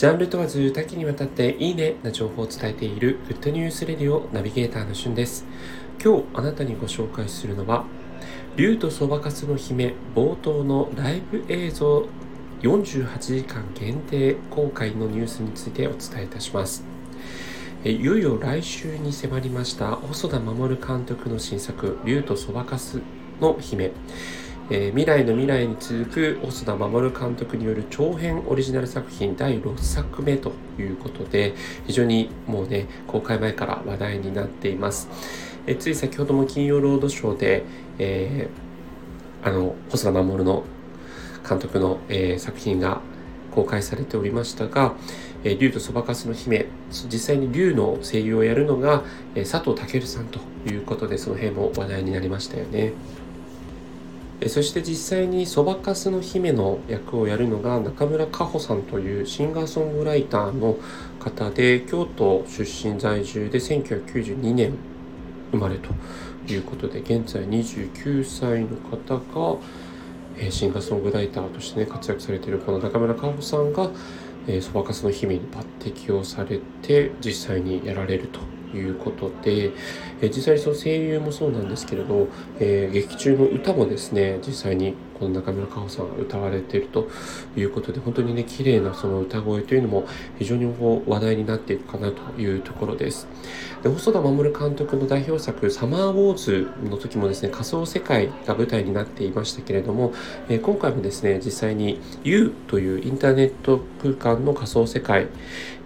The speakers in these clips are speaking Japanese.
ジャンル問わず多岐にわたっていいねな情報を伝えているグッドニュースレディオナビゲーターのしゅんです。今日あなたにご紹介するのは、竜とそばかすの姫冒頭のライブ映像48時間限定公開のニュースについてお伝えいたします。いよいよ来週に迫りました細田守監督の新作「竜とそばかすの姫」えー、未来の未来に続く細田守監督による長編オリジナル作品第6作目ということで非常にもうね公開前から話題になっています、えー、つい先ほども金曜ロードショーで、えー、あの細田守の監督の、え作品が公開されておりましたが、え竜とそばかすの姫、実際に竜の声優をやるのが、え佐藤健さんということで、その辺も話題になりましたよね。えそして実際にそばかすの姫の役をやるのが中村佳穂さんというシンガーソングライターの方で京都出身在住で1992年生まれということで現在29歳の方がえシンガーソングライターとしてね活躍されているこの中村佳穂さんがそばかすの姫に抜擢をされて実際にやられると。いうことで、え実際にその声優もそうなんですけれど、えー、劇中の歌もですね実際にこの中村佳穂さんが歌われているということで本当にね綺麗なその歌声というのも非常にこう話題になっていくかなというところです。で細田守監督の代表作「サマーウォーズ」の時もですね仮想世界が舞台になっていましたけれども、えー、今回もですね実際に「U」というインターネット空間の仮想世界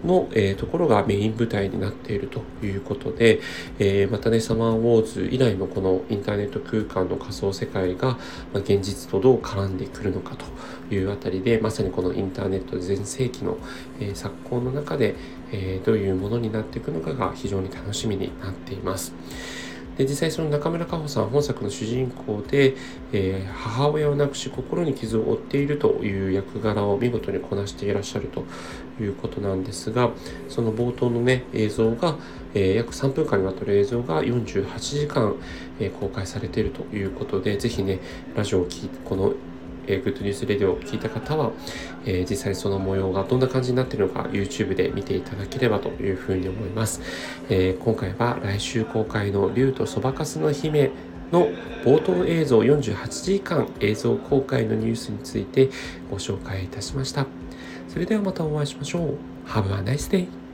の、えー、ところがメイン舞台になっているといういうことで、えー、またね、サマーウォーズ以来のこのインターネット空間の仮想世界が、ま、現実とどう絡んでくるのかというあたりで、まさにこのインターネット全盛期の、えー、昨今の中で、えどういうものになっていくのかが非常に楽しみになっています。で実際その中村佳穂さん本作の主人公で、えー、母親を亡くし心に傷を負っているという役柄を見事にこなしていらっしゃるということなんですがその冒頭のね映像が、えー、約3分間にわたる映像が48時間、えー、公開されているということで是非ねラジオを聴いてこのえー、 Good News Radio を聞いた方は、えー、実際その模様がどんな感じになっているのか YouTube で見ていただければというふうに思います。えー、今回は来週公開の竜とそばかすの姫の冒頭映像48時間映像公開のニュースについてご紹介いたしました。それではまたお会いしましょう。Have a nice day!